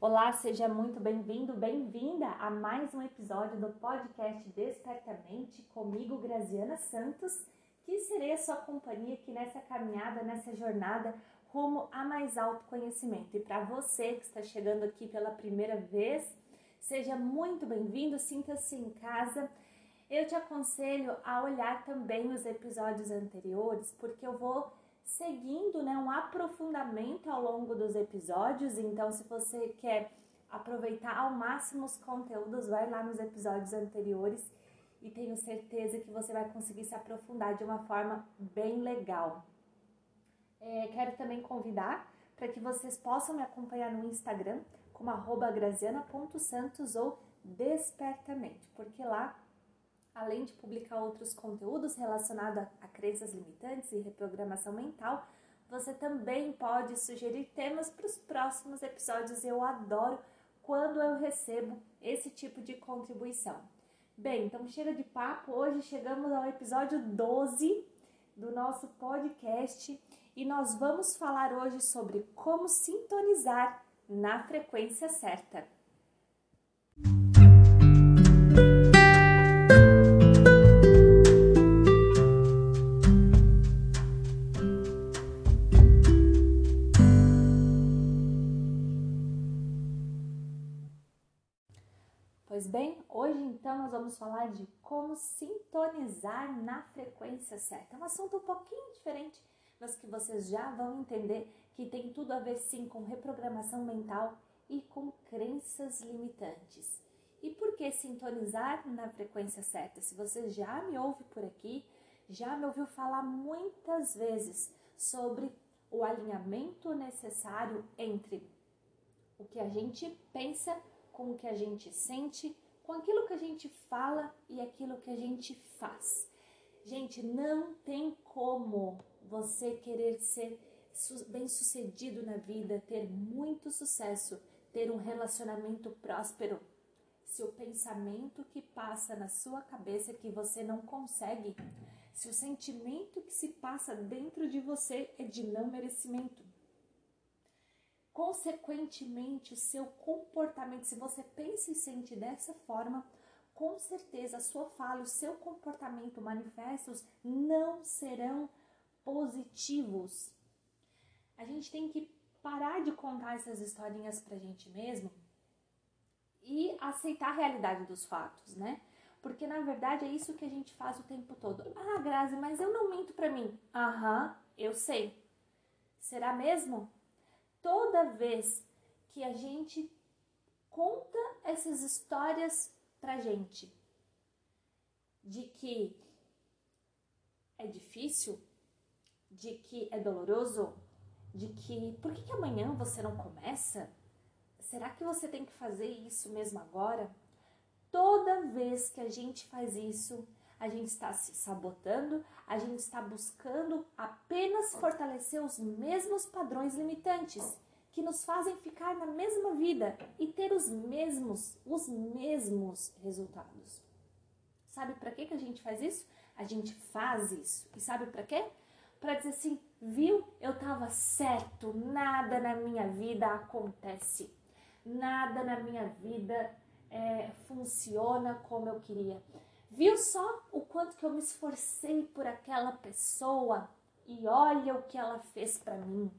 Olá, seja muito bem-vindo, bem-vinda a mais um episódio do podcast Despertamente comigo, Graziana Santos, que serei a sua companhia aqui nessa caminhada, nessa jornada rumo a mais alto conhecimento. E para você que está chegando aqui pela primeira vez, seja muito bem-vindo, sinta-se em casa. Eu te aconselho a olhar também os episódios anteriores, porque eu vou seguindo né, um aprofundamento ao longo dos episódios. Então, se você quer aproveitar ao máximo os conteúdos, vai lá nos episódios anteriores e tenho certeza que você vai conseguir se aprofundar de uma forma bem legal. É, quero também convidar para que vocês possam me acompanhar no Instagram como graziana.santos ou despertamente, porque lá além de publicar outros conteúdos relacionados a crenças limitantes e reprogramação mental, você também pode sugerir temas para os próximos episódios. Eu adoro quando eu recebo esse tipo de contribuição. Bem, então chega de papo. Hoje chegamos ao episódio 12 do nosso podcast e nós vamos falar hoje sobre como sintonizar na frequência certa. Pois bem, hoje então nós vamos falar de como sintonizar na frequência certa. É um assunto um pouquinho diferente, mas que vocês já vão entender que tem tudo a ver sim com reprogramação mental e com crenças limitantes. E por que sintonizar na frequência certa? Se você já me ouve por aqui, já me ouviu falar muitas vezes sobre o alinhamento necessário entre o que a gente pensa com o que a gente sente, com aquilo que a gente fala e aquilo que a gente faz. Gente, não tem como você querer ser bem-sucedido na vida, ter muito sucesso, ter um relacionamento próspero, se o pensamento que passa na sua cabeça que você não consegue, se o sentimento que se passa dentro de você é de não merecimento, Consequentemente, o seu comportamento, se você pensa e sente dessa forma, com certeza a sua fala, o seu comportamento manifestos não serão positivos. A gente tem que parar de contar essas historinhas pra gente mesmo e aceitar a realidade dos fatos, né? Porque na verdade é isso que a gente faz o tempo todo. Ah, Grazi, mas eu não minto pra mim. Aham, eu sei. Será mesmo? Toda vez que a gente conta essas histórias pra gente de que é difícil, de que é doloroso, de que por que, que amanhã você não começa? Será que você tem que fazer isso mesmo agora? Toda vez que a gente faz isso, a gente está se sabotando, a gente está buscando apenas fortalecer os mesmos padrões limitantes que nos fazem ficar na mesma vida e ter os mesmos, os mesmos resultados. Sabe para que que a gente faz isso? A gente faz isso. E sabe para quê? Para dizer assim, viu? Eu estava certo, nada na minha vida acontece. Nada na minha vida é, funciona como eu queria. Viu só o quanto que eu me esforcei por aquela pessoa e olha o que ela fez para mim.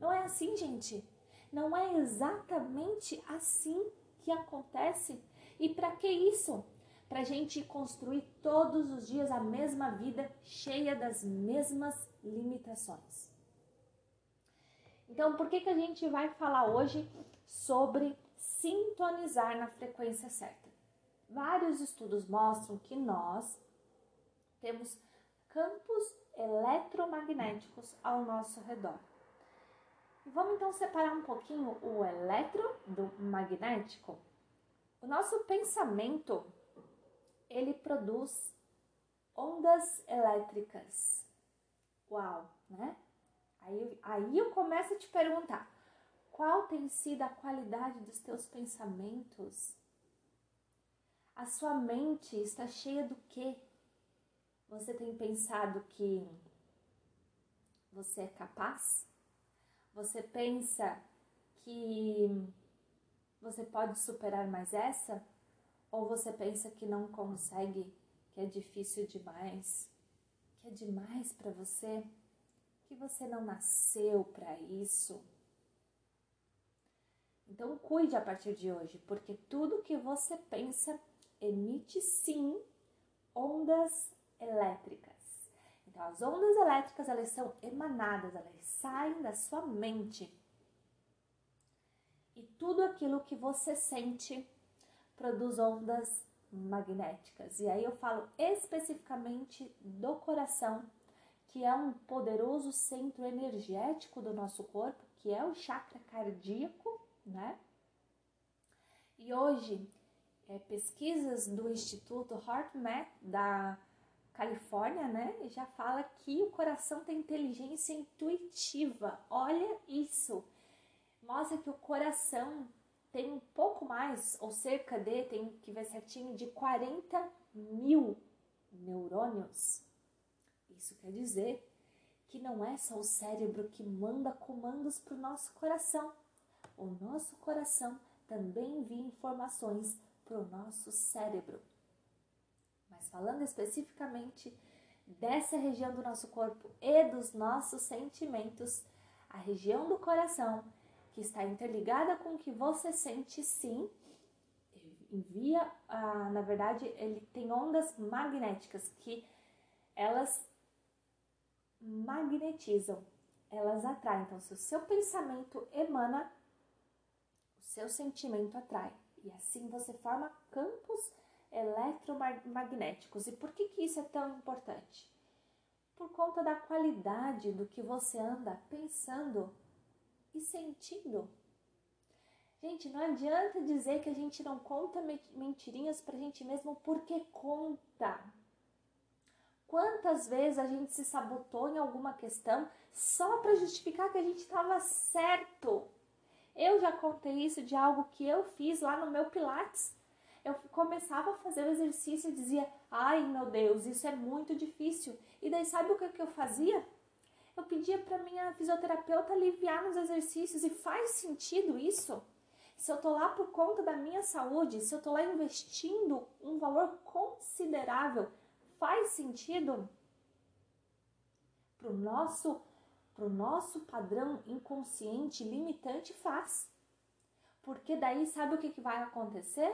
Não é assim, gente? Não é exatamente assim que acontece? E para que isso? Para gente construir todos os dias a mesma vida cheia das mesmas limitações. Então, por que, que a gente vai falar hoje sobre sintonizar na frequência certa? Vários estudos mostram que nós temos campos eletromagnéticos ao nosso redor. Vamos então separar um pouquinho o eletro do magnético. O nosso pensamento, ele produz ondas elétricas. Uau, né? Aí, aí eu começo a te perguntar, qual tem sido a qualidade dos teus pensamentos? A sua mente está cheia do quê? Você tem pensado que você é capaz? Você pensa que Você pode superar mais essa? Ou você pensa que não consegue, que é difícil demais, que é demais para você, que você não nasceu para isso? Então cuide a partir de hoje, porque tudo que você pensa emite sim ondas elétricas. Então as ondas elétricas elas são emanadas, elas saem da sua mente. E tudo aquilo que você sente produz ondas magnéticas. E aí eu falo especificamente do coração, que é um poderoso centro energético do nosso corpo, que é o chakra cardíaco, né? E hoje, é, pesquisas do Instituto HeartMath da Califórnia, né, já fala que o coração tem inteligência intuitiva. Olha isso! Mostra que o coração tem um pouco mais, ou cerca de, tem que ver certinho, de 40 mil neurônios. Isso quer dizer que não é só o cérebro que manda comandos para o nosso coração o nosso coração também envia informações para o nosso cérebro. Mas falando especificamente dessa região do nosso corpo e dos nossos sentimentos, a região do coração, que está interligada com o que você sente, sim, envia, ah, na verdade, ele tem ondas magnéticas que elas magnetizam, elas atraem. Então, se o seu pensamento emana seu sentimento atrai. E assim você forma campos eletromagnéticos. E por que, que isso é tão importante? Por conta da qualidade do que você anda pensando e sentindo. Gente, não adianta dizer que a gente não conta mentirinhas pra gente mesmo porque conta. Quantas vezes a gente se sabotou em alguma questão só para justificar que a gente estava certo? Eu já contei isso de algo que eu fiz lá no meu Pilates. Eu começava a fazer o exercício e dizia: Ai meu Deus, isso é muito difícil. E daí, sabe o que, que eu fazia? Eu pedia para minha fisioterapeuta aliviar nos exercícios e faz sentido isso? Se eu tô lá por conta da minha saúde, se eu tô lá investindo um valor considerável, faz sentido? Para o nosso para o nosso padrão inconsciente limitante faz. Porque daí sabe o que, que vai acontecer?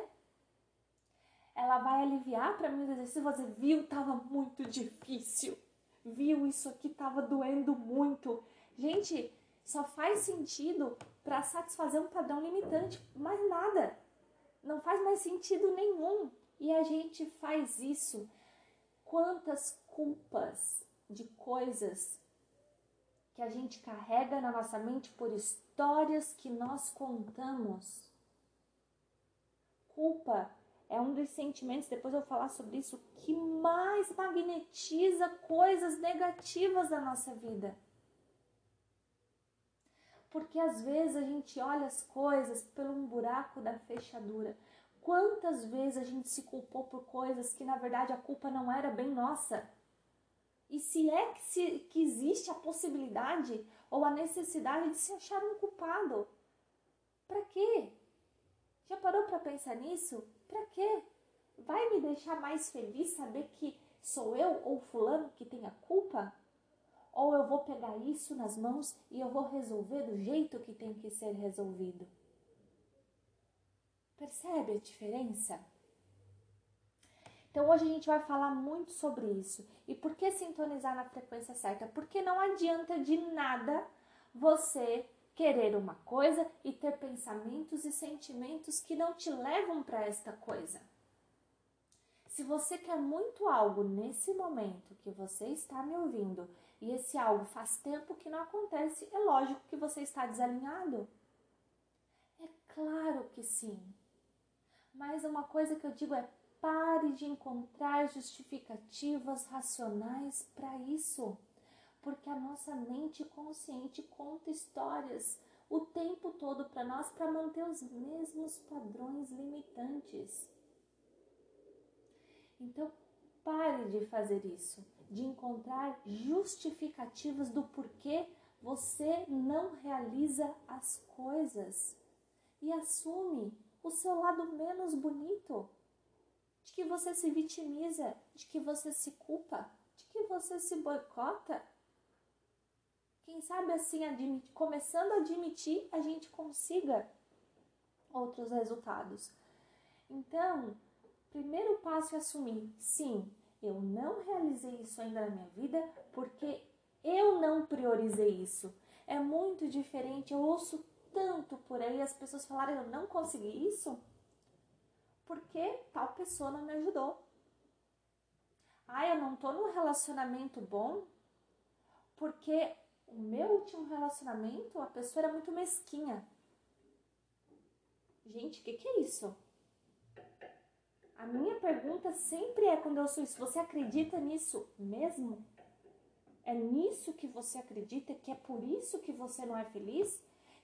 Ela vai aliviar para mim os exercícios você viu, tava muito difícil. Viu, isso aqui tava doendo muito. Gente, só faz sentido para satisfazer um padrão limitante, mais nada. Não faz mais sentido nenhum. E a gente faz isso. Quantas culpas de coisas que a gente carrega na nossa mente por histórias que nós contamos. Culpa é um dos sentimentos, depois eu vou falar sobre isso, que mais magnetiza coisas negativas da nossa vida. Porque às vezes a gente olha as coisas pelo um buraco da fechadura. Quantas vezes a gente se culpou por coisas que na verdade a culpa não era bem nossa? E se é que, se, que existe a possibilidade ou a necessidade de se achar um culpado, para quê? Já parou para pensar nisso? Para quê? Vai me deixar mais feliz saber que sou eu ou fulano que tem a culpa? Ou eu vou pegar isso nas mãos e eu vou resolver do jeito que tem que ser resolvido? Percebe a diferença? Então hoje a gente vai falar muito sobre isso. E por que sintonizar na frequência certa? Porque não adianta de nada você querer uma coisa e ter pensamentos e sentimentos que não te levam para esta coisa. Se você quer muito algo nesse momento que você está me ouvindo e esse algo faz tempo que não acontece, é lógico que você está desalinhado. É claro que sim. Mas uma coisa que eu digo é Pare de encontrar justificativas racionais para isso, porque a nossa mente consciente conta histórias o tempo todo para nós para manter os mesmos padrões limitantes. Então, pare de fazer isso, de encontrar justificativas do porquê você não realiza as coisas. e assume o seu lado menos bonito, de que você se vitimiza, de que você se culpa, de que você se boicota. Quem sabe assim, admit, começando a admitir, a gente consiga outros resultados. Então, primeiro passo é assumir, sim, eu não realizei isso ainda na minha vida porque eu não priorizei isso. É muito diferente, eu ouço tanto por aí as pessoas falarem eu não consegui isso porque tal pessoa não me ajudou. Ah, eu não tô num relacionamento bom porque o meu último relacionamento a pessoa era muito mesquinha. Gente, o que, que é isso? A minha pergunta sempre é quando eu sou isso: você acredita nisso mesmo? É nisso que você acredita? Que é por isso que você não é feliz?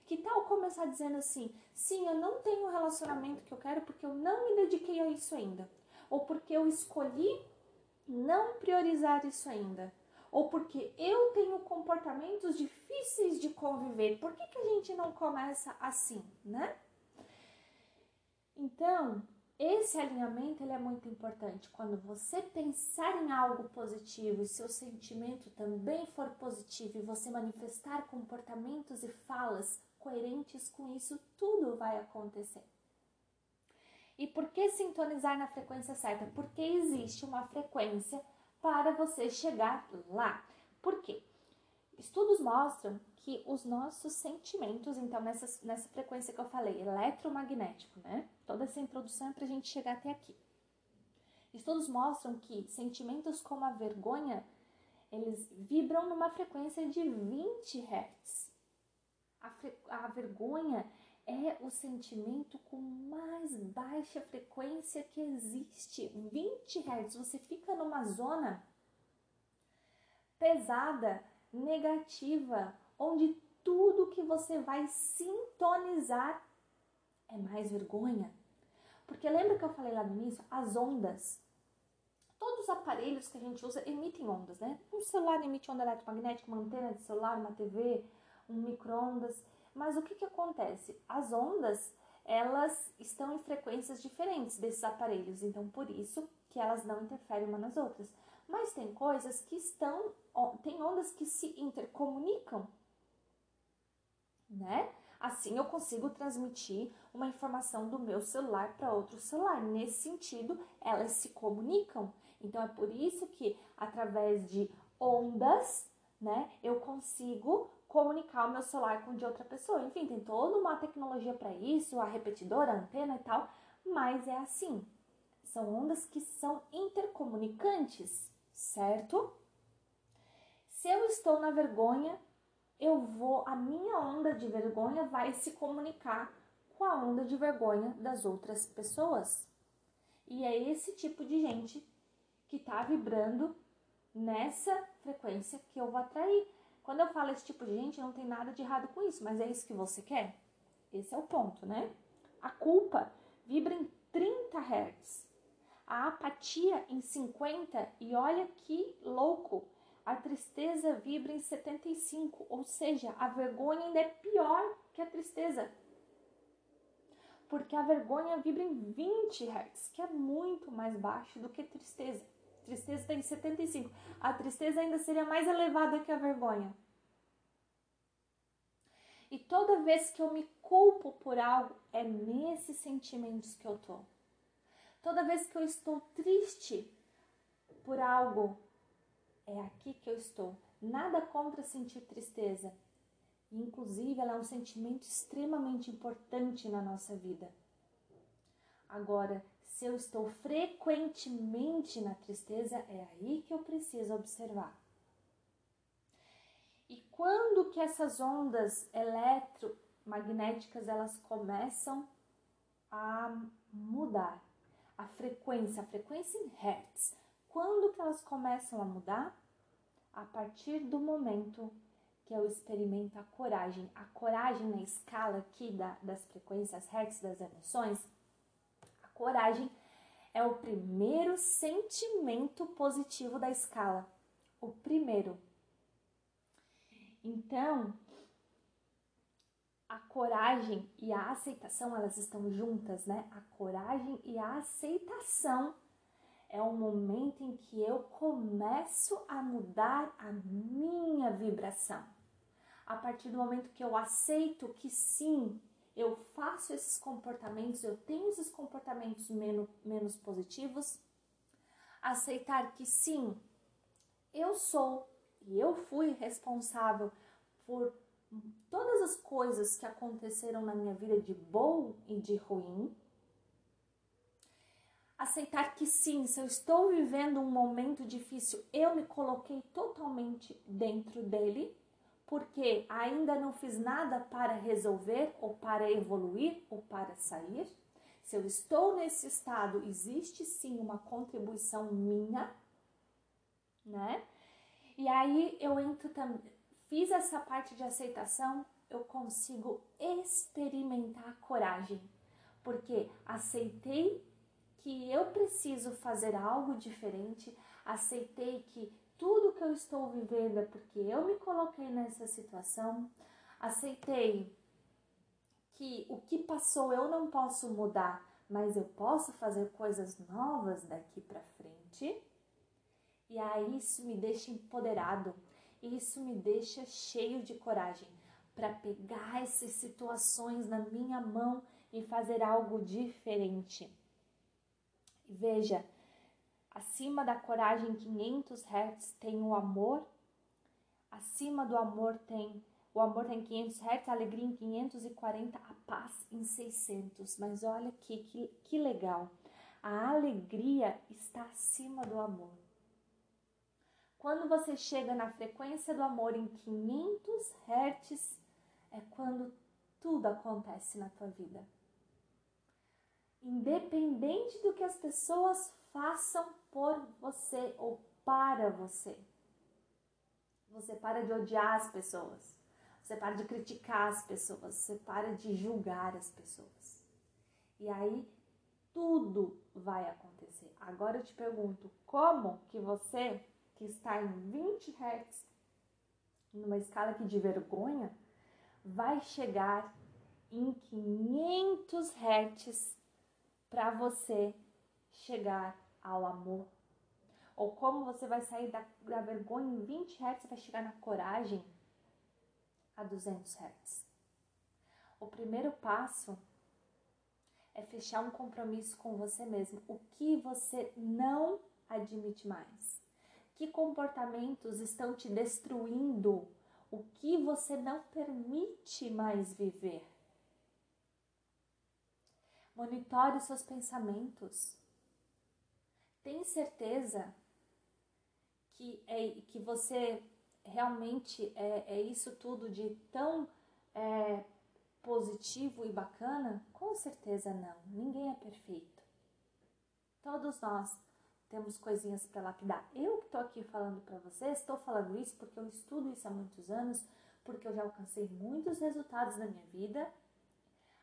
Que tal começar dizendo assim: sim, eu não tenho o relacionamento que eu quero porque eu não me dediquei a isso ainda, ou porque eu escolhi não priorizar isso ainda, ou porque eu tenho comportamentos difíceis de conviver. Por que, que a gente não começa assim, né? Então, esse alinhamento ele é muito importante. Quando você pensar em algo positivo e seu sentimento também for positivo e você manifestar comportamentos e falas coerentes com isso, tudo vai acontecer. E por que sintonizar na frequência certa? Porque existe uma frequência para você chegar lá. Por quê? Estudos mostram que os nossos sentimentos, então nessa, nessa frequência que eu falei, eletromagnético, né? Toda essa introdução é para a gente chegar até aqui. Estudos mostram que sentimentos como a vergonha, eles vibram numa frequência de 20 Hz. A, a vergonha é o sentimento com mais baixa frequência que existe, 20 Hz. Você fica numa zona pesada, negativa, onde tudo que você vai sintonizar é mais vergonha. Porque lembra que eu falei lá no início? As ondas. Todos os aparelhos que a gente usa emitem ondas, né? Um celular emite onda eletromagnética, uma antena de celular, uma TV, um micro-ondas. Mas o que, que acontece? As ondas, elas estão em frequências diferentes desses aparelhos, então por isso que elas não interferem umas nas outras. Mas tem coisas que estão, tem ondas que se intercomunicam, né? Assim eu consigo transmitir uma informação do meu celular para outro celular. Nesse sentido, elas se comunicam. Então é por isso que através de ondas, né, eu consigo comunicar o meu celular com de outra pessoa. Enfim, tem toda uma tecnologia para isso, a repetidora, a antena e tal, mas é assim. São ondas que são intercomunicantes, certo? Se eu estou na vergonha, eu vou, a minha onda de vergonha vai se comunicar com a onda de vergonha das outras pessoas. E é esse tipo de gente que está vibrando nessa frequência que eu vou atrair. Quando eu falo esse tipo de gente, não tem nada de errado com isso, mas é isso que você quer? Esse é o ponto, né? A culpa vibra em 30 Hz, a apatia em 50 e olha que louco, a tristeza vibra em 75, ou seja, a vergonha ainda é pior que a tristeza. Porque a vergonha vibra em 20 Hz, que é muito mais baixo do que tristeza. Tristeza está em 75. A tristeza ainda seria mais elevada que a vergonha. E toda vez que eu me culpo por algo, é nesses sentimentos que eu tô. Toda vez que eu estou triste por algo, é aqui que eu estou. Nada contra sentir tristeza. Inclusive, ela é um sentimento extremamente importante na nossa vida. Agora, se eu estou frequentemente na tristeza, é aí que eu preciso observar. E quando que essas ondas eletromagnéticas elas começam a mudar? A frequência, a frequência em hertz. Quando que elas começam a mudar? A partir do momento que eu experimento a coragem. A coragem na escala aqui da, das frequências hertz das emoções, coragem é o primeiro sentimento positivo da escala. O primeiro. Então, a coragem e a aceitação, elas estão juntas, né? A coragem e a aceitação é o momento em que eu começo a mudar a minha vibração. A partir do momento que eu aceito que sim, eu faço esses comportamentos, eu tenho esses comportamentos menos, menos positivos, aceitar que sim, eu sou e eu fui responsável por todas as coisas que aconteceram na minha vida de bom e de ruim. Aceitar que sim, se eu estou vivendo um momento difícil, eu me coloquei totalmente dentro dele porque ainda não fiz nada para resolver ou para evoluir ou para sair. Se eu estou nesse estado, existe sim uma contribuição minha, né? E aí eu entro também, fiz essa parte de aceitação, eu consigo experimentar coragem, porque aceitei que eu preciso fazer algo diferente, aceitei que tudo que eu estou vivendo é porque eu me coloquei nessa situação, aceitei que o que passou eu não posso mudar, mas eu posso fazer coisas novas daqui para frente. E aí isso me deixa empoderado, isso me deixa cheio de coragem para pegar essas situações na minha mão e fazer algo diferente. Veja, Acima da coragem 500 Hz tem o amor. Acima do amor tem o amor tem 500 Hz, a alegria em 540, a paz em 600. Mas olha aqui, que, que legal. A alegria está acima do amor. Quando você chega na frequência do amor em 500 Hz, é quando tudo acontece na tua vida. Independente do que as pessoas façam por você ou para você. Você para de odiar as pessoas. Você para de criticar as pessoas. Você para de julgar as pessoas. E aí tudo vai acontecer. Agora eu te pergunto, como que você que está em 20 Hz, numa escala aqui de vergonha, vai chegar em 500 Hz para você chegar ao amor? Ou como você vai sair da, da vergonha em 20 Hz e vai chegar na coragem a 200 Hz? O primeiro passo é fechar um compromisso com você mesmo. O que você não admite mais? Que comportamentos estão te destruindo? O que você não permite mais viver? Monitore seus pensamentos. Tem certeza que, é, que você realmente é, é isso tudo de tão é, positivo e bacana? Com certeza não. Ninguém é perfeito. Todos nós temos coisinhas para lapidar. Eu que estou aqui falando para vocês, estou falando isso porque eu estudo isso há muitos anos, porque eu já alcancei muitos resultados na minha vida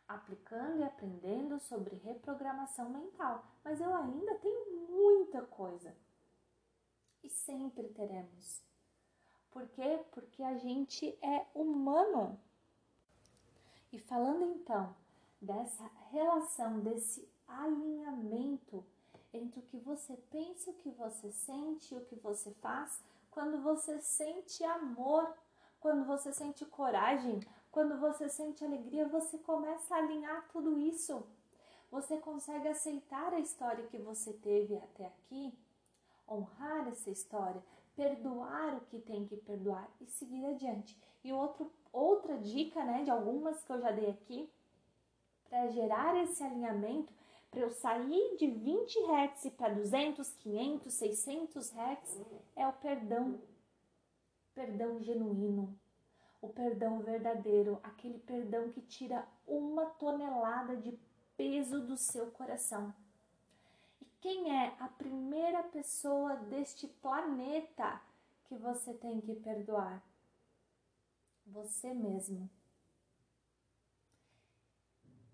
aplicando e aprendendo sobre reprogramação mental, mas eu ainda tenho muita coisa. E sempre teremos. Por quê? Porque a gente é humano. E falando então dessa relação, desse alinhamento entre o que você pensa, o que você sente o que você faz, quando você sente amor, quando você sente coragem, quando você sente alegria, você começa a alinhar tudo isso. Você consegue aceitar a história que você teve até aqui, honrar essa história, perdoar o que tem que perdoar e seguir adiante. E outro, outra dica, né, de algumas que eu já dei aqui, para gerar esse alinhamento, para eu sair de 20 Hz para 200, 500, 600 Hz, é o perdão. Perdão genuíno, o perdão verdadeiro, aquele perdão que tira uma tonelada de peso do seu coração. E quem é a primeira pessoa deste planeta que você tem que perdoar? Você mesmo.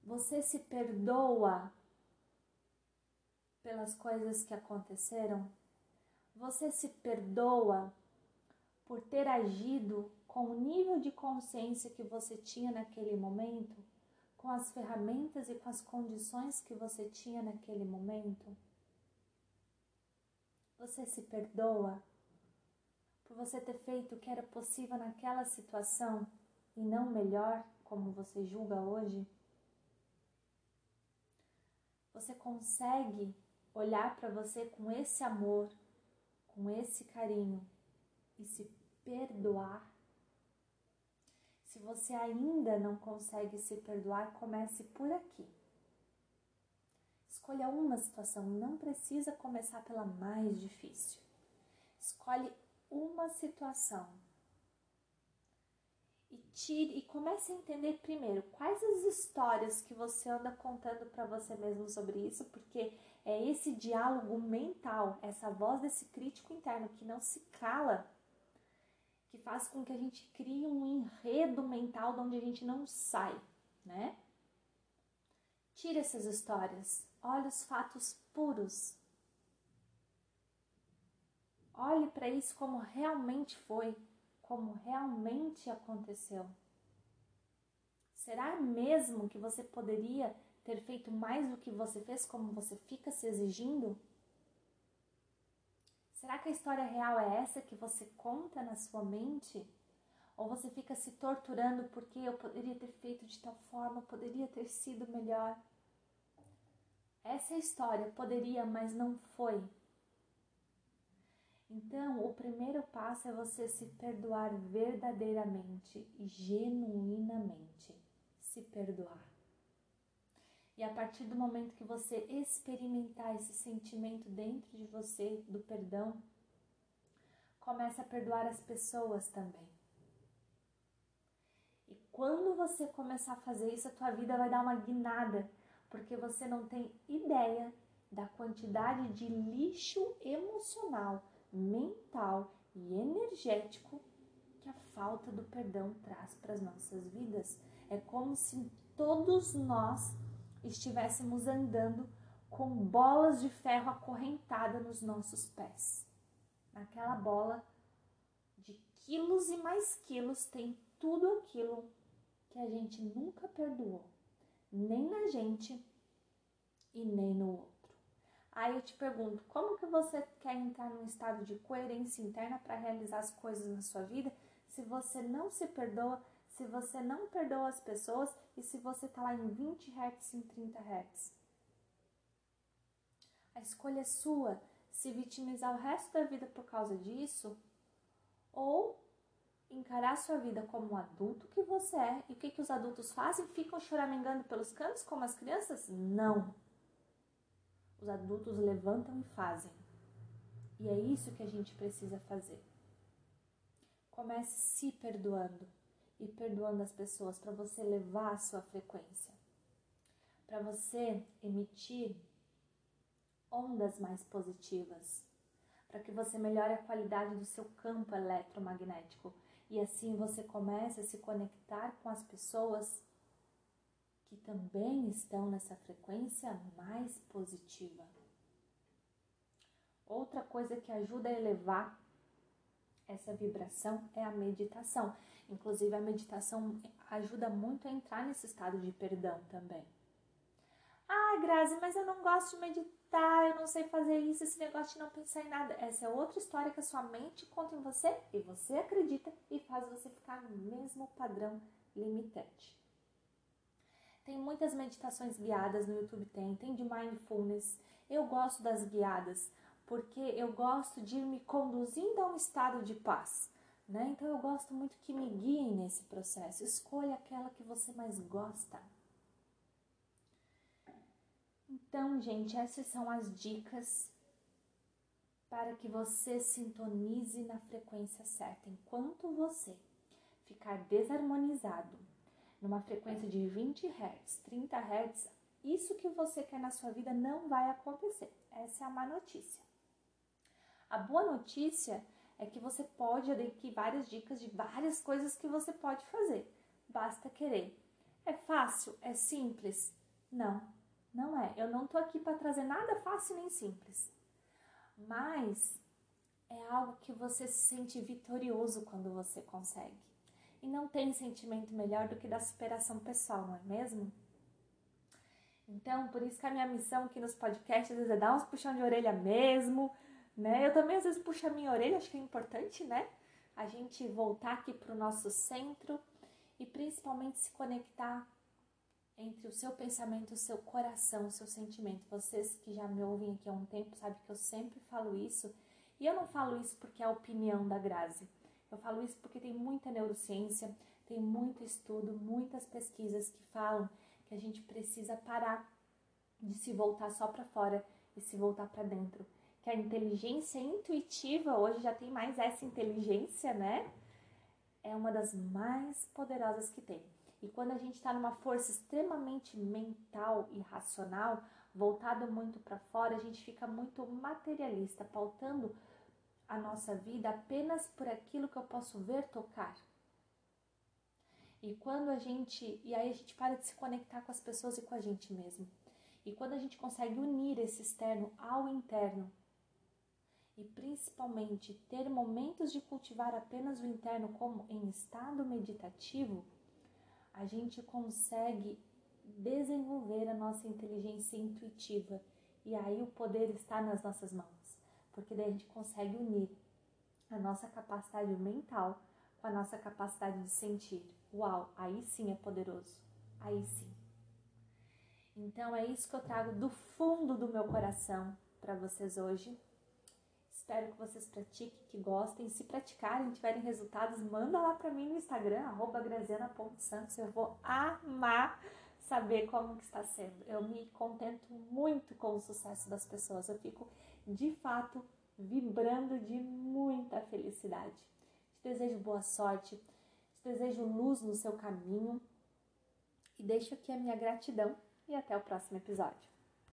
Você se perdoa pelas coisas que aconteceram? Você se perdoa por ter agido com o nível de consciência que você tinha naquele momento, com as ferramentas e com as condições que você tinha naquele momento? Você se perdoa por você ter feito o que era possível naquela situação e não melhor, como você julga hoje? Você consegue olhar para você com esse amor, com esse carinho e se perdoar? Se você ainda não consegue se perdoar, comece por aqui. Escolha uma situação, não precisa começar pela mais difícil. Escolhe uma situação e tire e comece a entender primeiro quais as histórias que você anda contando para você mesmo sobre isso, porque é esse diálogo mental, essa voz desse crítico interno que não se cala, que faz com que a gente crie um enredo mental de onde a gente não sai, né? Tire essas histórias, olhe os fatos puros, Olhe para isso como realmente foi, como realmente aconteceu. Será mesmo que você poderia ter feito mais do que você fez, como você fica se exigindo? Será que a história real é essa que você conta na sua mente? Ou você fica se torturando porque eu poderia ter feito de tal forma, poderia ter sido melhor? Essa é a história, poderia, mas não foi. Então, o primeiro passo é você se perdoar verdadeiramente e genuinamente. Se perdoar. E a partir do momento que você experimentar esse sentimento dentro de você do perdão, comece a perdoar as pessoas também. E quando você começar a fazer isso, a tua vida vai dar uma guinada, porque você não tem ideia da quantidade de lixo emocional mental e energético que a falta do perdão traz para as nossas vidas. É como se todos nós estivéssemos andando com bolas de ferro acorrentada nos nossos pés. Naquela bola de quilos e mais quilos tem tudo aquilo que a gente nunca perdoou, nem na gente e nem no outro. Aí eu te pergunto, como que você quer entrar num estado de coerência interna para realizar as coisas na sua vida se você não se perdoa, se você não perdoa as pessoas e se você está lá em 20 Hz, em 30 Hz? A escolha é sua se vitimizar o resto da vida por causa disso ou encarar sua vida como um adulto que você é. E o que, que os adultos fazem? Ficam choramingando pelos cantos como as crianças? Não os adultos levantam e fazem. E é isso que a gente precisa fazer. Comece se perdoando e perdoando as pessoas para você levar a sua frequência, para você emitir ondas mais positivas, para que você melhore a qualidade do seu campo eletromagnético. E assim você comece a se conectar com as pessoas que também estão nessa frequência mais positiva. Outra coisa que ajuda a elevar essa vibração é a meditação. Inclusive, a meditação ajuda muito a entrar nesse estado de perdão também. Ah, Grazi, mas eu não gosto de meditar, eu não sei fazer isso, esse negócio de não pensar em nada. Essa é outra história que a sua mente conta em você e você acredita e faz você ficar no mesmo padrão limitante. Tem muitas meditações guiadas no YouTube, tem, tem de mindfulness. Eu gosto das guiadas, porque eu gosto de ir me conduzindo a um estado de paz. Né? Então eu gosto muito que me guiem nesse processo. Escolha aquela que você mais gosta. Então, gente, essas são as dicas para que você sintonize na frequência certa. Enquanto você ficar desarmonizado, numa frequência de 20 Hz, 30 Hz, isso que você quer na sua vida não vai acontecer. Essa é a má notícia. A boa notícia é que você pode, aqui várias dicas de várias coisas que você pode fazer. Basta querer. É fácil? É simples? Não, não é. Eu não tô aqui para trazer nada fácil nem simples. Mas é algo que você se sente vitorioso quando você consegue. E não tem sentimento melhor do que da superação pessoal, não é mesmo? Então, por isso que a minha missão aqui nos podcasts é dar uns puxão de orelha mesmo, né? Eu também às vezes puxo a minha orelha, acho que é importante, né? A gente voltar aqui para o nosso centro e principalmente se conectar entre o seu pensamento, o seu coração, o seu sentimento. Vocês que já me ouvem aqui há um tempo sabem que eu sempre falo isso. E eu não falo isso porque é a opinião da Grazi. Eu falo isso porque tem muita neurociência, tem muito estudo, muitas pesquisas que falam que a gente precisa parar de se voltar só para fora e se voltar para dentro. Que a inteligência intuitiva, hoje já tem mais essa inteligência, né? É uma das mais poderosas que tem. E quando a gente está numa força extremamente mental e racional, voltado muito para fora, a gente fica muito materialista, pautando a nossa vida apenas por aquilo que eu posso ver, tocar. E quando a gente. E aí a gente para de se conectar com as pessoas e com a gente mesmo. E quando a gente consegue unir esse externo ao interno, e principalmente ter momentos de cultivar apenas o interno como em estado meditativo, a gente consegue desenvolver a nossa inteligência intuitiva e aí o poder está nas nossas mãos, porque daí a gente consegue unir a nossa capacidade mental com a nossa capacidade de sentir. Uau, aí sim é poderoso. Aí sim. Então é isso que eu trago do fundo do meu coração para vocês hoje. Espero que vocês pratiquem, que gostem. Se praticarem, tiverem resultados, manda lá para mim no Instagram, graziana.santos. Eu vou amar saber como que está sendo. Eu me contento muito com o sucesso das pessoas. Eu fico, de fato, vibrando de muita felicidade. Te desejo boa sorte, te desejo luz no seu caminho e deixo aqui a minha gratidão e até o próximo episódio.